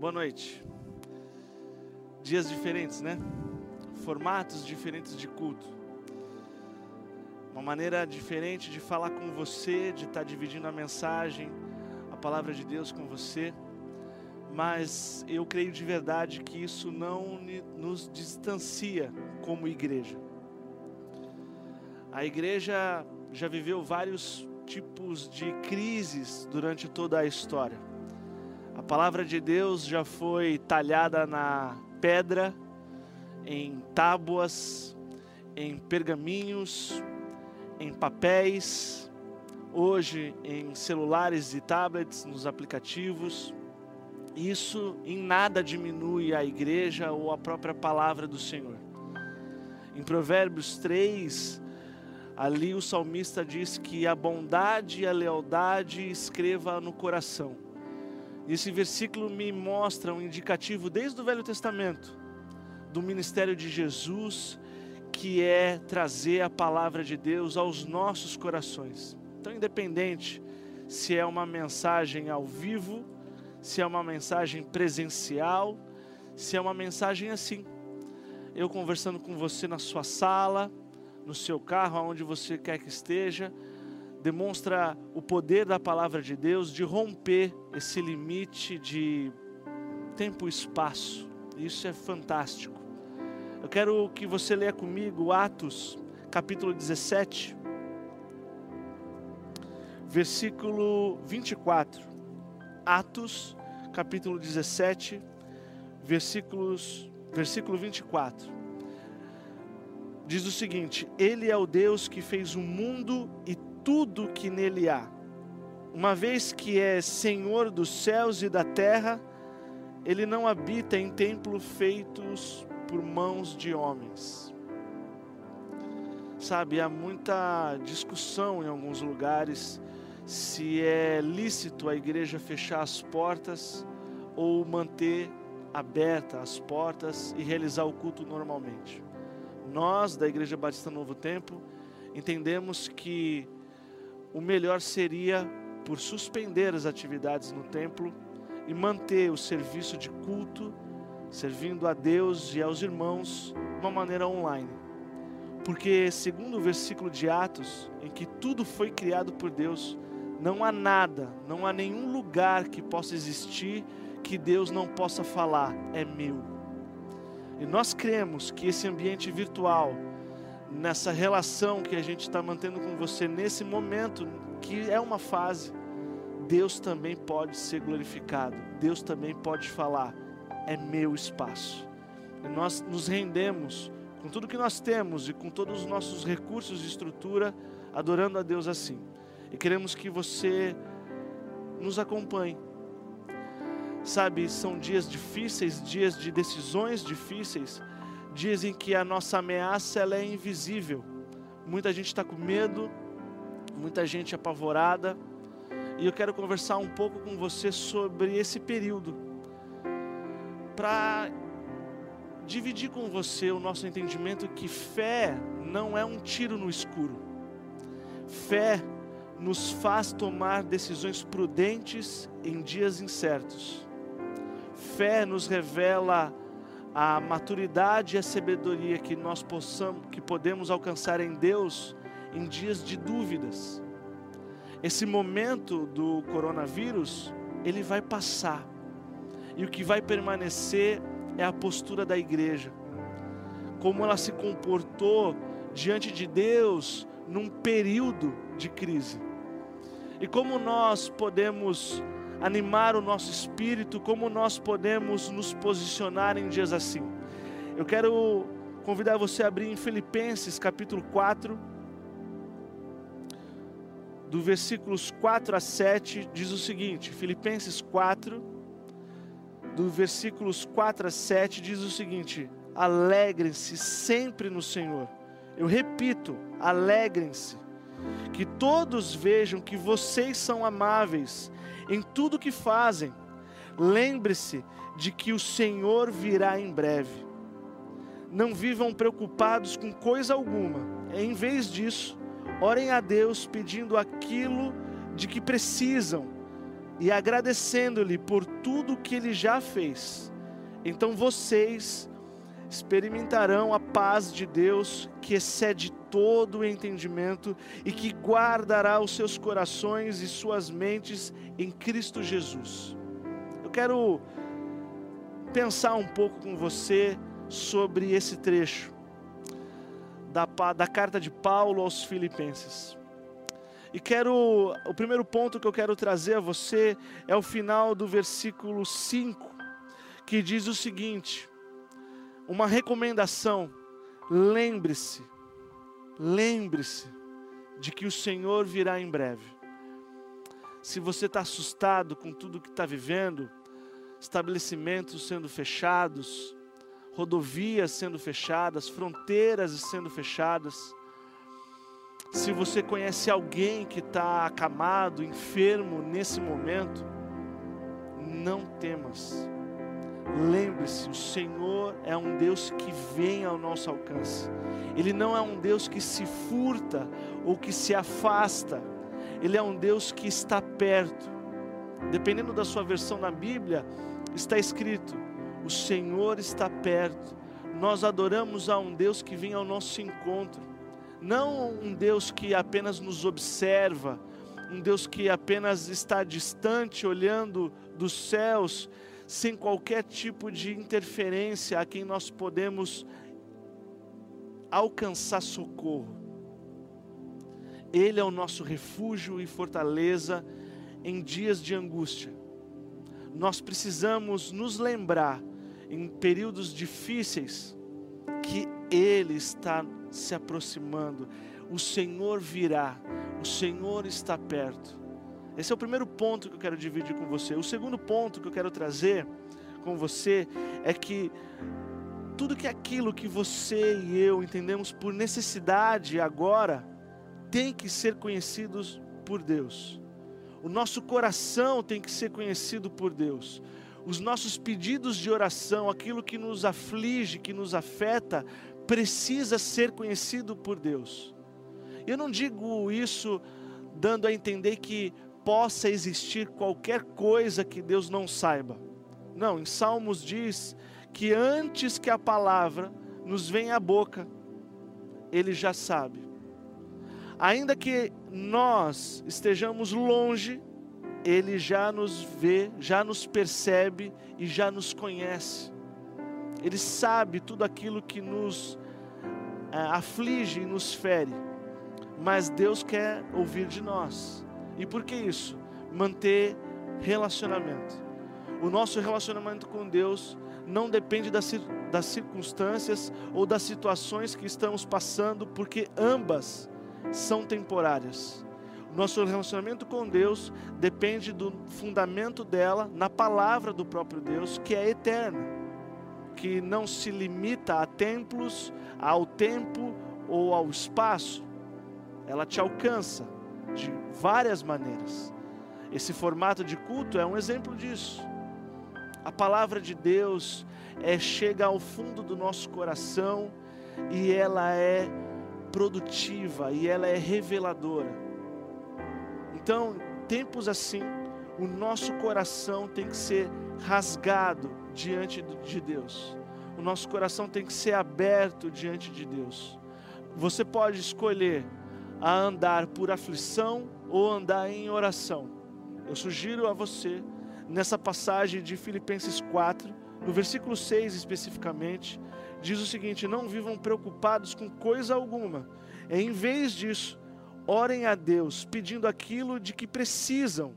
Boa noite. Dias diferentes, né? Formatos diferentes de culto. Uma maneira diferente de falar com você, de estar dividindo a mensagem, a palavra de Deus com você. Mas eu creio de verdade que isso não nos distancia como igreja. A igreja já viveu vários tipos de crises durante toda a história. Palavra de Deus já foi talhada na pedra, em tábuas, em pergaminhos, em papéis, hoje em celulares e tablets, nos aplicativos. Isso em nada diminui a igreja ou a própria palavra do Senhor. Em Provérbios 3, Ali o salmista diz que a bondade e a lealdade escreva no coração. Esse versículo me mostra um indicativo desde o Velho Testamento do ministério de Jesus, que é trazer a palavra de Deus aos nossos corações. Então, independente se é uma mensagem ao vivo, se é uma mensagem presencial, se é uma mensagem assim, eu conversando com você na sua sala, no seu carro, aonde você quer que esteja, demonstra o poder da palavra de Deus de romper esse limite de tempo e espaço. Isso é fantástico. Eu quero que você leia comigo Atos, capítulo 17, versículo 24. Atos, capítulo 17, versículos, versículo 24 diz o seguinte: Ele é o Deus que fez o mundo e tudo que nele há. Uma vez que é Senhor dos céus e da terra, ele não habita em templos feitos por mãos de homens. Sabe, há muita discussão em alguns lugares se é lícito a igreja fechar as portas ou manter abertas as portas e realizar o culto normalmente. Nós, da Igreja Batista Novo Tempo, entendemos que o melhor seria por suspender as atividades no templo e manter o serviço de culto, servindo a Deus e aos irmãos, de uma maneira online. Porque, segundo o versículo de Atos, em que tudo foi criado por Deus, não há nada, não há nenhum lugar que possa existir que Deus não possa falar, é meu e nós cremos que esse ambiente virtual, nessa relação que a gente está mantendo com você nesse momento, que é uma fase, Deus também pode ser glorificado, Deus também pode falar, é meu espaço. E nós nos rendemos com tudo que nós temos e com todos os nossos recursos e estrutura, adorando a Deus assim. E queremos que você nos acompanhe Sabe, são dias difíceis, dias de decisões difíceis, dias em que a nossa ameaça ela é invisível. Muita gente está com medo, muita gente apavorada, e eu quero conversar um pouco com você sobre esse período, para dividir com você o nosso entendimento que fé não é um tiro no escuro. Fé nos faz tomar decisões prudentes em dias incertos fé nos revela a maturidade e a sabedoria que nós possamos, que podemos alcançar em Deus em dias de dúvidas. Esse momento do coronavírus, ele vai passar. E o que vai permanecer é a postura da igreja. Como ela se comportou diante de Deus num período de crise. E como nós podemos animar o nosso espírito, como nós podemos nos posicionar em dias assim. Eu quero convidar você a abrir em Filipenses capítulo 4, do versículos 4 a 7, diz o seguinte: Filipenses 4, do versículos 4 a 7, diz o seguinte: Alegrem-se sempre no Senhor. Eu repito, alegrem-se. Que todos vejam que vocês são amáveis em tudo que fazem. Lembre-se de que o Senhor virá em breve. Não vivam preocupados com coisa alguma. Em vez disso, orem a Deus pedindo aquilo de que precisam, e agradecendo-lhe por tudo que ele já fez, então vocês experimentarão a paz de Deus que excede todo o entendimento e que guardará os seus corações e suas mentes em Cristo Jesus. Eu quero pensar um pouco com você sobre esse trecho da, da carta de Paulo aos Filipenses. E quero, o primeiro ponto que eu quero trazer a você é o final do versículo 5, que diz o seguinte: uma recomendação, lembre-se, lembre-se de que o Senhor virá em breve. Se você está assustado com tudo que está vivendo, estabelecimentos sendo fechados, rodovias sendo fechadas, fronteiras sendo fechadas. Se você conhece alguém que está acamado, enfermo nesse momento, não temas. Lembre-se, o Senhor é um Deus que vem ao nosso alcance. Ele não é um Deus que se furta ou que se afasta. Ele é um Deus que está perto. Dependendo da sua versão na Bíblia, está escrito: o Senhor está perto. Nós adoramos a um Deus que vem ao nosso encontro, não um Deus que apenas nos observa, um Deus que apenas está distante, olhando dos céus, sem qualquer tipo de interferência a quem nós podemos alcançar socorro. Ele é o nosso refúgio e fortaleza em dias de angústia nós precisamos nos lembrar, em períodos difíceis, que Ele está se aproximando, o Senhor virá, o Senhor está perto. Esse é o primeiro ponto que eu quero dividir com você. O segundo ponto que eu quero trazer com você é que tudo que aquilo que você e eu entendemos por necessidade agora tem que ser conhecidos por Deus. O nosso coração tem que ser conhecido por Deus. Os nossos pedidos de oração, aquilo que nos aflige, que nos afeta, precisa ser conhecido por Deus. Eu não digo isso dando a entender que possa existir qualquer coisa que Deus não saiba. Não, em Salmos diz que antes que a palavra nos venha à boca, Ele já sabe ainda que nós estejamos longe, Ele já nos vê, já nos percebe e já nos conhece. Ele sabe tudo aquilo que nos é, aflige e nos fere, mas Deus quer ouvir de nós. E por que isso? Manter relacionamento. O nosso relacionamento com Deus não depende das, das circunstâncias ou das situações que estamos passando, porque ambas são temporárias. Nosso relacionamento com Deus depende do fundamento dela na palavra do próprio Deus, que é eterna, que não se limita a templos, ao tempo ou ao espaço. Ela te alcança de várias maneiras. Esse formato de culto é um exemplo disso. A palavra de Deus é chega ao fundo do nosso coração e ela é produtiva e ela é reveladora. Então, tempos assim, o nosso coração tem que ser rasgado diante de Deus. O nosso coração tem que ser aberto diante de Deus. Você pode escolher a andar por aflição ou andar em oração. Eu sugiro a você, nessa passagem de Filipenses 4, no versículo 6 especificamente, diz o seguinte: Não vivam preocupados com coisa alguma. Em vez disso, orem a Deus pedindo aquilo de que precisam.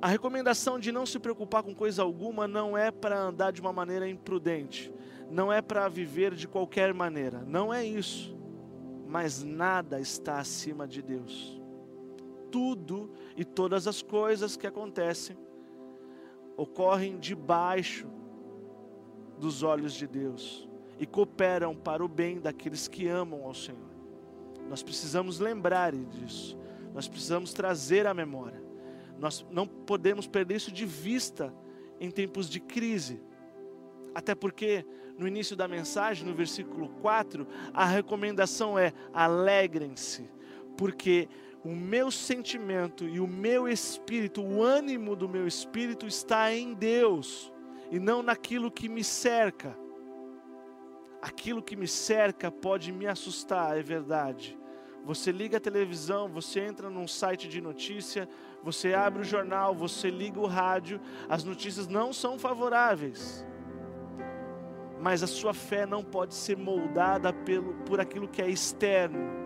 A recomendação de não se preocupar com coisa alguma não é para andar de uma maneira imprudente, não é para viver de qualquer maneira, não é isso. Mas nada está acima de Deus. Tudo e todas as coisas que acontecem ocorrem debaixo dos olhos de Deus e cooperam para o bem daqueles que amam ao Senhor. Nós precisamos lembrar disso, nós precisamos trazer a memória, nós não podemos perder isso de vista em tempos de crise, até porque no início da mensagem, no versículo 4, a recomendação é: alegrem-se, porque o meu sentimento e o meu espírito, o ânimo do meu espírito está em Deus e não naquilo que me cerca. Aquilo que me cerca pode me assustar, é verdade. Você liga a televisão, você entra num site de notícia, você abre o jornal, você liga o rádio, as notícias não são favoráveis. Mas a sua fé não pode ser moldada pelo, por aquilo que é externo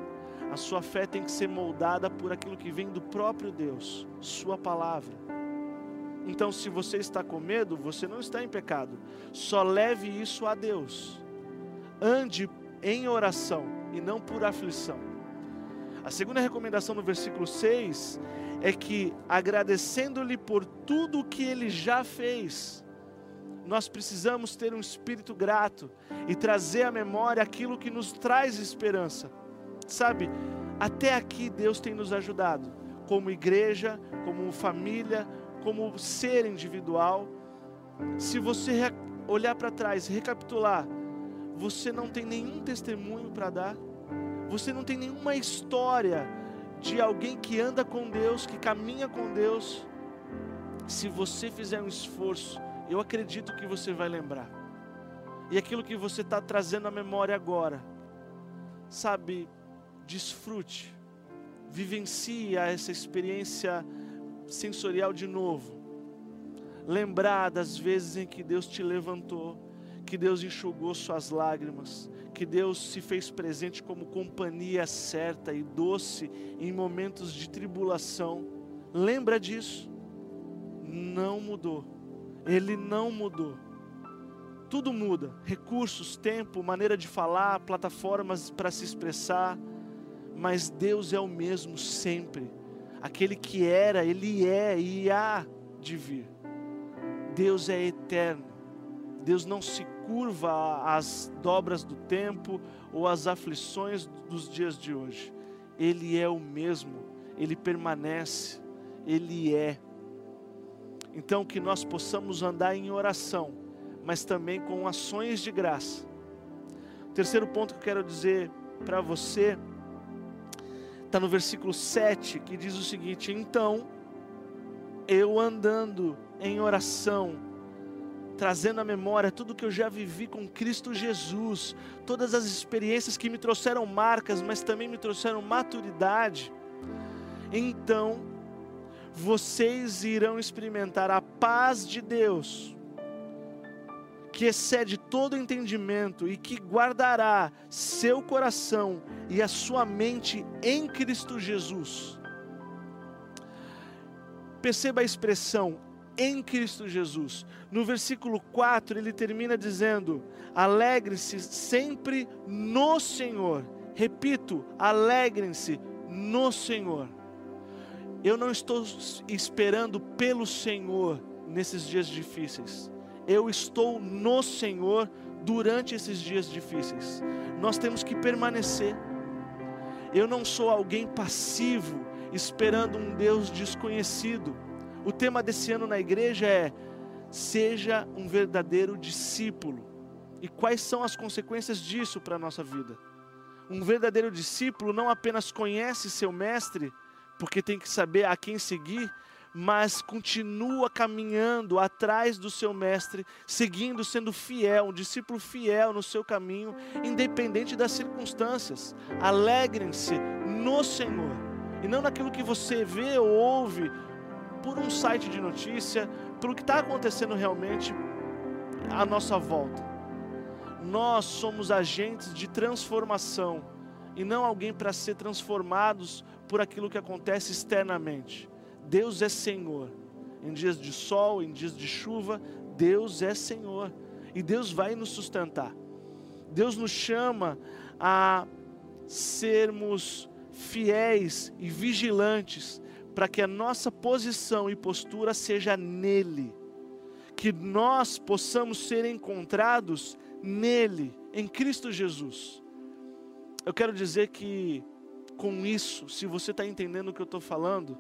a sua fé tem que ser moldada por aquilo que vem do próprio Deus, Sua palavra. Então, se você está com medo, você não está em pecado. Só leve isso a Deus. Ande em oração e não por aflição. A segunda recomendação no versículo 6 é que, agradecendo-lhe por tudo o que ele já fez, nós precisamos ter um espírito grato e trazer à memória aquilo que nos traz esperança. Sabe, até aqui Deus tem nos ajudado, como igreja, como família, como ser individual. Se você olhar para trás, recapitular, você não tem nenhum testemunho para dar, você não tem nenhuma história de alguém que anda com Deus, que caminha com Deus. Se você fizer um esforço, eu acredito que você vai lembrar. E aquilo que você está trazendo à memória agora, sabe, desfrute, vivencie essa experiência sensorial de novo. Lembrar das vezes em que Deus te levantou, que Deus enxugou suas lágrimas, que Deus se fez presente como companhia certa e doce em momentos de tribulação. Lembra disso? Não mudou. Ele não mudou. Tudo muda: recursos, tempo, maneira de falar, plataformas para se expressar mas Deus é o mesmo sempre. Aquele que era, Ele é e há de vir. Deus é eterno. Deus não se curva às dobras do tempo ou às aflições dos dias de hoje. Ele é o mesmo, ele permanece, ele é. Então, que nós possamos andar em oração, mas também com ações de graça. Terceiro ponto que eu quero dizer para você está no versículo 7, que diz o seguinte: Então, eu andando em oração, trazendo à memória tudo que eu já vivi com Cristo Jesus, todas as experiências que me trouxeram marcas, mas também me trouxeram maturidade, então vocês irão experimentar a paz de Deus que excede todo entendimento e que guardará seu coração e a sua mente em Cristo Jesus. Perceba a expressão em Cristo Jesus. No versículo 4 ele termina dizendo: Alegre-se sempre no Senhor. Repito, alegrem-se no Senhor. Eu não estou esperando pelo Senhor nesses dias difíceis eu estou no Senhor durante esses dias difíceis. Nós temos que permanecer. Eu não sou alguém passivo, esperando um Deus desconhecido. O tema desse ano na igreja é: seja um verdadeiro discípulo. E quais são as consequências disso para a nossa vida? Um verdadeiro discípulo não apenas conhece seu mestre, porque tem que saber a quem seguir, mas continua caminhando atrás do seu mestre, seguindo, sendo fiel, um discípulo fiel no seu caminho, independente das circunstâncias. Alegrem-se no Senhor e não naquilo que você vê ou ouve por um site de notícia, pelo que está acontecendo realmente à nossa volta. Nós somos agentes de transformação e não alguém para ser transformados por aquilo que acontece externamente. Deus é Senhor. Em dias de sol, em dias de chuva, Deus é Senhor. E Deus vai nos sustentar. Deus nos chama a sermos fiéis e vigilantes para que a nossa posição e postura seja nele. Que nós possamos ser encontrados nele, em Cristo Jesus. Eu quero dizer que com isso, se você está entendendo o que eu estou falando,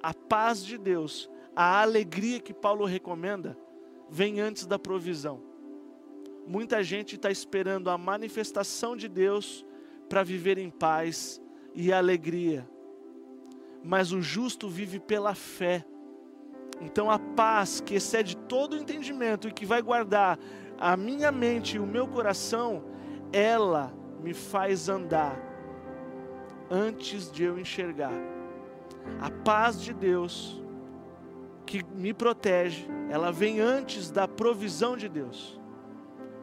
a paz de Deus, a alegria que Paulo recomenda, vem antes da provisão. Muita gente está esperando a manifestação de Deus para viver em paz e alegria. mas o justo vive pela fé. Então a paz que excede todo o entendimento e que vai guardar a minha mente e o meu coração, ela me faz andar antes de eu enxergar. A paz de Deus que me protege, ela vem antes da provisão de Deus.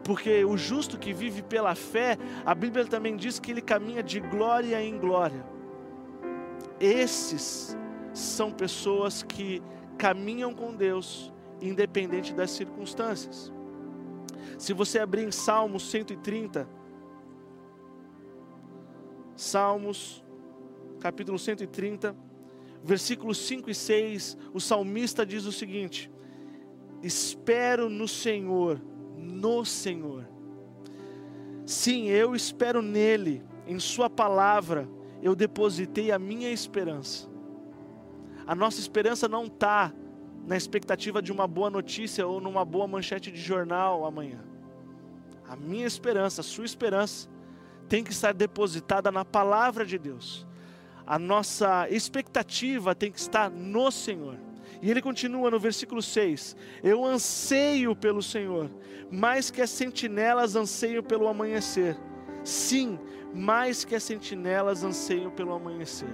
Porque o justo que vive pela fé, a Bíblia também diz que ele caminha de glória em glória. Esses são pessoas que caminham com Deus, independente das circunstâncias. Se você abrir em Salmos 130, Salmos, capítulo 130, versículos 5 e 6, o salmista diz o seguinte: Espero no Senhor, no Senhor. Sim, eu espero nele, em Sua palavra, eu depositei a minha esperança. A nossa esperança não está na expectativa de uma boa notícia ou numa boa manchete de jornal amanhã. A minha esperança, a sua esperança, tem que estar depositada na palavra de Deus a nossa expectativa tem que estar no Senhor. E ele continua no versículo 6: Eu anseio pelo Senhor, mais que as sentinelas anseiam pelo amanhecer. Sim, mais que as sentinelas anseiam pelo amanhecer.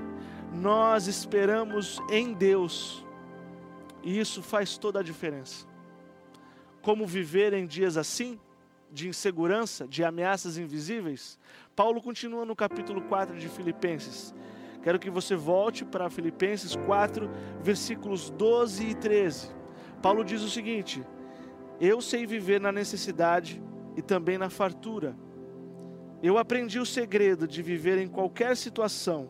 Nós esperamos em Deus, e isso faz toda a diferença. Como viver em dias assim, de insegurança, de ameaças invisíveis? Paulo continua no capítulo 4 de Filipenses. Quero que você volte para Filipenses 4, versículos 12 e 13. Paulo diz o seguinte: Eu sei viver na necessidade e também na fartura. Eu aprendi o segredo de viver em qualquer situação,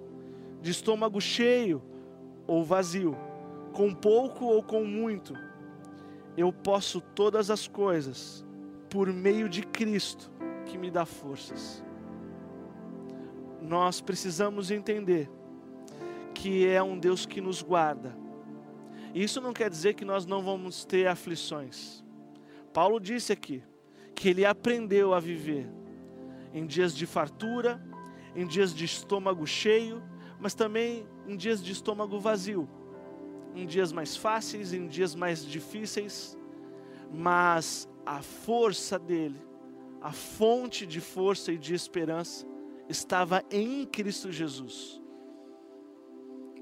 de estômago cheio ou vazio, com pouco ou com muito. Eu posso todas as coisas por meio de Cristo que me dá forças. Nós precisamos entender que é um Deus que nos guarda. Isso não quer dizer que nós não vamos ter aflições. Paulo disse aqui que ele aprendeu a viver em dias de fartura, em dias de estômago cheio, mas também em dias de estômago vazio, em dias mais fáceis, em dias mais difíceis, mas a força dele, a fonte de força e de esperança estava em Cristo Jesus.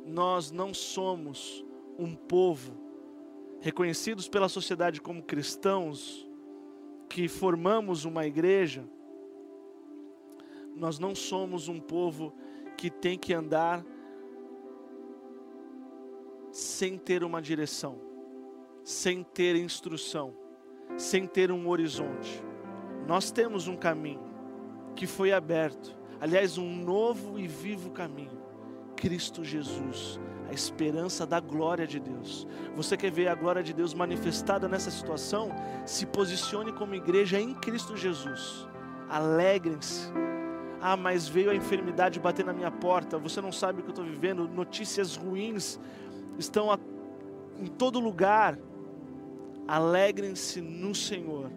Nós não somos um povo reconhecidos pela sociedade como cristãos, que formamos uma igreja, nós não somos um povo que tem que andar sem ter uma direção, sem ter instrução, sem ter um horizonte. Nós temos um caminho que foi aberto, aliás, um novo e vivo caminho Cristo Jesus, a esperança da glória de Deus. Você quer ver a glória de Deus manifestada nessa situação? Se posicione como igreja em Cristo Jesus. Alegrem-se. Ah, mas veio a enfermidade bater na minha porta. Você não sabe o que eu estou vivendo. Notícias ruins estão a, em todo lugar. Alegrem-se no Senhor.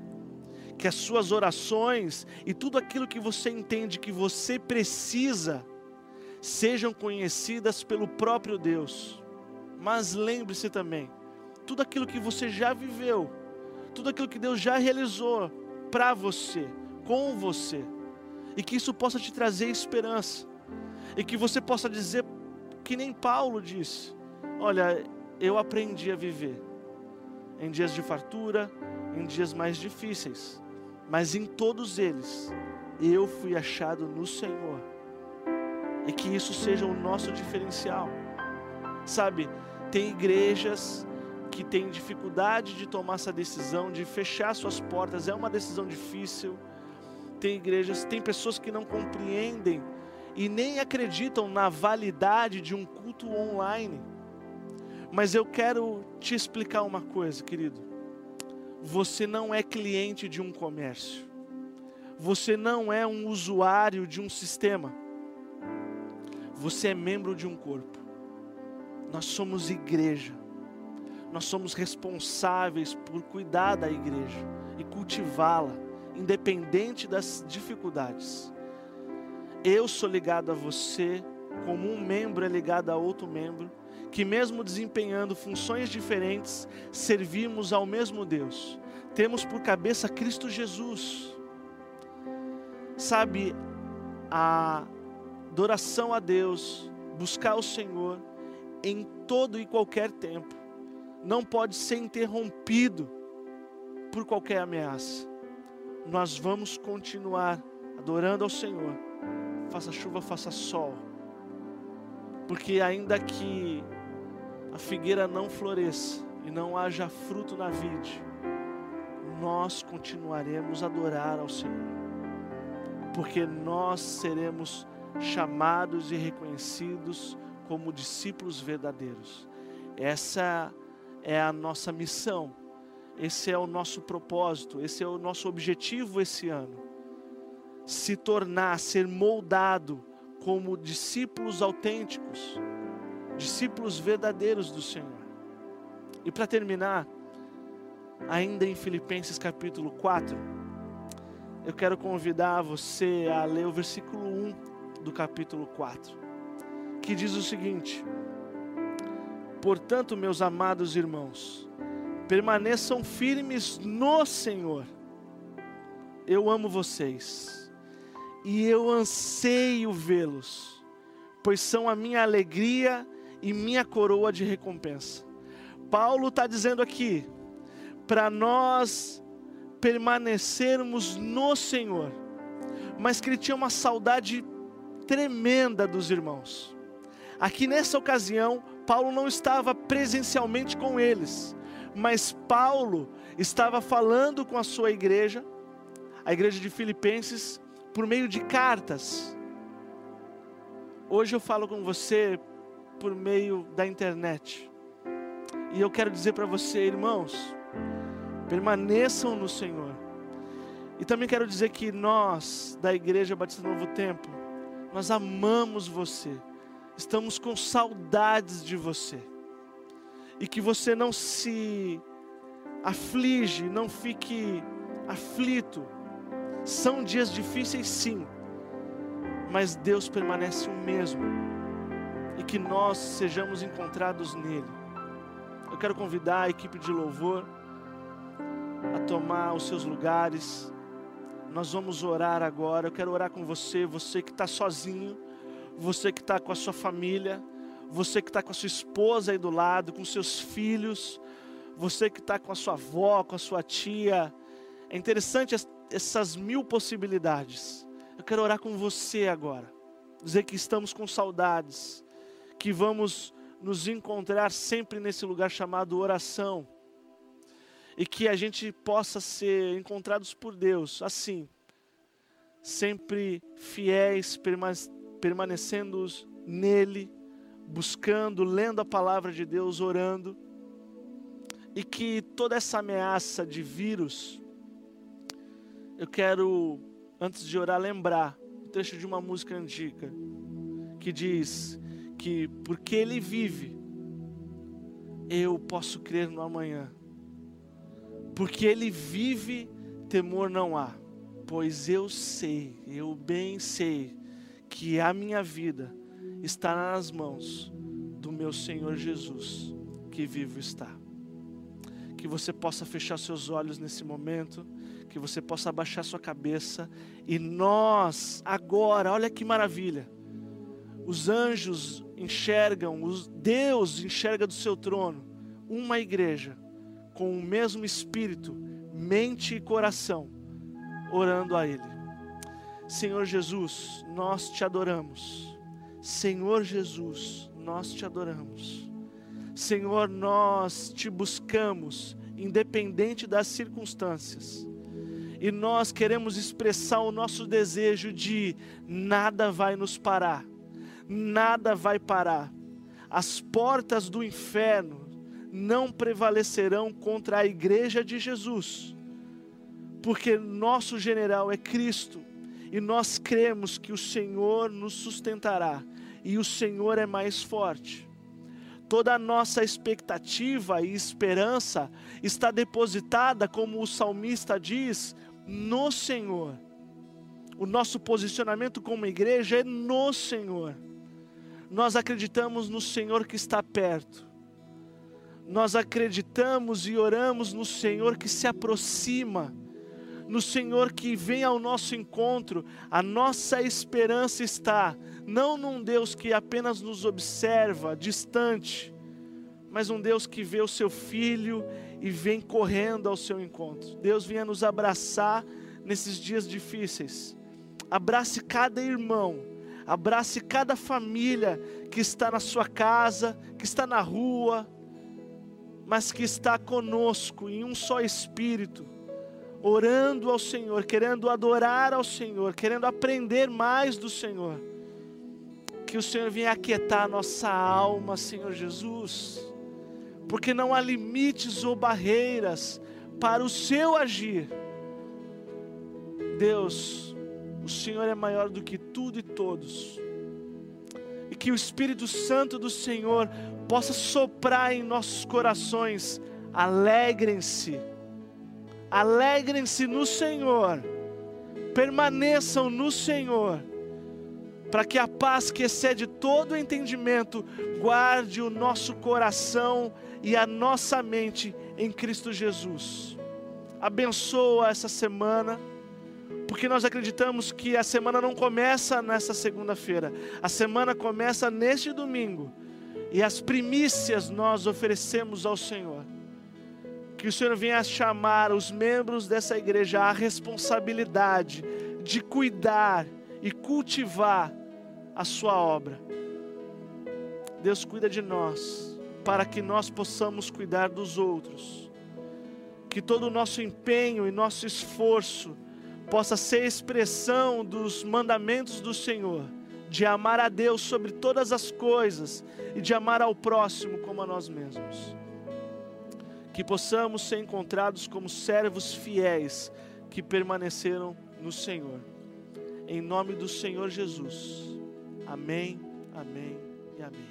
Que as suas orações e tudo aquilo que você entende que você precisa sejam conhecidas pelo próprio Deus. Mas lembre-se também, tudo aquilo que você já viveu, tudo aquilo que Deus já realizou para você, com você, e que isso possa te trazer esperança, e que você possa dizer, que nem Paulo disse: Olha, eu aprendi a viver em dias de fartura, em dias mais difíceis, mas em todos eles eu fui achado no Senhor e que isso seja o nosso diferencial. Sabe, tem igrejas que têm dificuldade de tomar essa decisão, de fechar suas portas, é uma decisão difícil. Tem igrejas, tem pessoas que não compreendem e nem acreditam na validade de um culto online. Mas eu quero te explicar uma coisa, querido. Você não é cliente de um comércio. Você não é um usuário de um sistema. Você é membro de um corpo. Nós somos igreja. Nós somos responsáveis por cuidar da igreja e cultivá-la, independente das dificuldades. Eu sou ligado a você como um membro é ligado a outro membro, que mesmo desempenhando funções diferentes, servimos ao mesmo Deus. Temos por cabeça Cristo Jesus. Sabe, a adoração a Deus, buscar o Senhor em todo e qualquer tempo, não pode ser interrompido por qualquer ameaça. Nós vamos continuar adorando ao Senhor, faça chuva, faça sol, porque ainda que a figueira não floresça e não haja fruto na vide, nós continuaremos a adorar ao Senhor, porque nós seremos chamados e reconhecidos como discípulos verdadeiros. Essa é a nossa missão, esse é o nosso propósito, esse é o nosso objetivo esse ano. Se tornar, ser moldado como discípulos autênticos, discípulos verdadeiros do Senhor. E para terminar, ainda em Filipenses capítulo 4, eu quero convidar você a ler o versículo 1 do capítulo 4, que diz o seguinte: Portanto, meus amados irmãos, permaneçam firmes no Senhor. Eu amo vocês e eu anseio vê-los, pois são a minha alegria e minha coroa de recompensa. Paulo está dizendo aqui, para nós permanecermos no Senhor, mas que ele tinha uma saudade tremenda dos irmãos. Aqui nessa ocasião, Paulo não estava presencialmente com eles, mas Paulo estava falando com a sua igreja, a igreja de Filipenses, por meio de cartas. Hoje eu falo com você por meio da internet. E eu quero dizer para você, irmãos, permaneçam no Senhor. E também quero dizer que nós, da Igreja Batista Novo Tempo, nós amamos você estamos com saudades de você. E que você não se aflige, não fique aflito. São dias difíceis, sim, mas Deus permanece o mesmo. E que nós sejamos encontrados nele. Eu quero convidar a equipe de louvor a tomar os seus lugares. Nós vamos orar agora. Eu quero orar com você, você que está sozinho você que está com a sua família, você que está com a sua esposa aí do lado, com seus filhos, você que está com a sua avó, com a sua tia. É interessante essas mil possibilidades. Eu quero orar com você agora, dizer que estamos com saudades, que vamos nos encontrar sempre nesse lugar chamado oração, e que a gente possa ser encontrados por Deus assim, sempre fiéis, permanecendo nele, buscando, lendo a palavra de Deus, orando, e que toda essa ameaça de vírus, eu quero, antes de orar, lembrar o um trecho de uma música antiga, que diz que porque ele vive, eu posso crer no amanhã. Porque ele vive, temor não há. Pois eu sei, eu bem sei, que a minha vida está nas mãos do meu Senhor Jesus, que vivo está. Que você possa fechar seus olhos nesse momento, que você possa abaixar sua cabeça e nós, agora, olha que maravilha. Os anjos enxergam, os Deus enxerga do seu trono uma igreja com o mesmo espírito, mente e coração, orando a Ele. Senhor Jesus, nós te adoramos. Senhor Jesus, nós te adoramos. Senhor, nós te buscamos, independente das circunstâncias. E nós queremos expressar o nosso desejo de nada vai nos parar, nada vai parar. As portas do inferno não prevalecerão contra a igreja de Jesus, porque nosso general é Cristo e nós cremos que o Senhor nos sustentará e o Senhor é mais forte. Toda a nossa expectativa e esperança está depositada, como o salmista diz, no Senhor. O nosso posicionamento como igreja é no Senhor. Nós acreditamos no Senhor que está perto. Nós acreditamos e oramos no Senhor que se aproxima, no Senhor que vem ao nosso encontro. A nossa esperança está não num Deus que apenas nos observa distante, mas um Deus que vê o seu filho e vem correndo ao seu encontro. Deus venha nos abraçar nesses dias difíceis. Abrace cada irmão, abrace cada família que está na sua casa, que está na rua, mas que está conosco em um só espírito, orando ao Senhor, querendo adorar ao Senhor, querendo aprender mais do Senhor. Que o Senhor venha aquietar a nossa alma, Senhor Jesus, porque não há limites ou barreiras para o seu agir. Deus, o Senhor é maior do que tudo e todos. E que o Espírito Santo do Senhor possa soprar em nossos corações. Alegrem-se, alegrem-se no Senhor, permaneçam no Senhor, para que a paz que excede todo entendimento guarde o nosso coração e a nossa mente em Cristo Jesus. Abençoa essa semana porque nós acreditamos que a semana não começa nessa segunda-feira, a semana começa neste domingo, e as primícias nós oferecemos ao Senhor. Que o Senhor venha chamar os membros dessa igreja à responsabilidade de cuidar e cultivar a Sua obra. Deus cuida de nós, para que nós possamos cuidar dos outros. Que todo o nosso empenho e nosso esforço possa ser expressão dos mandamentos do Senhor, de amar a Deus sobre todas as coisas e de amar ao próximo como a nós mesmos. Que possamos ser encontrados como servos fiéis que permaneceram no Senhor. Em nome do Senhor Jesus. Amém, amém e amém.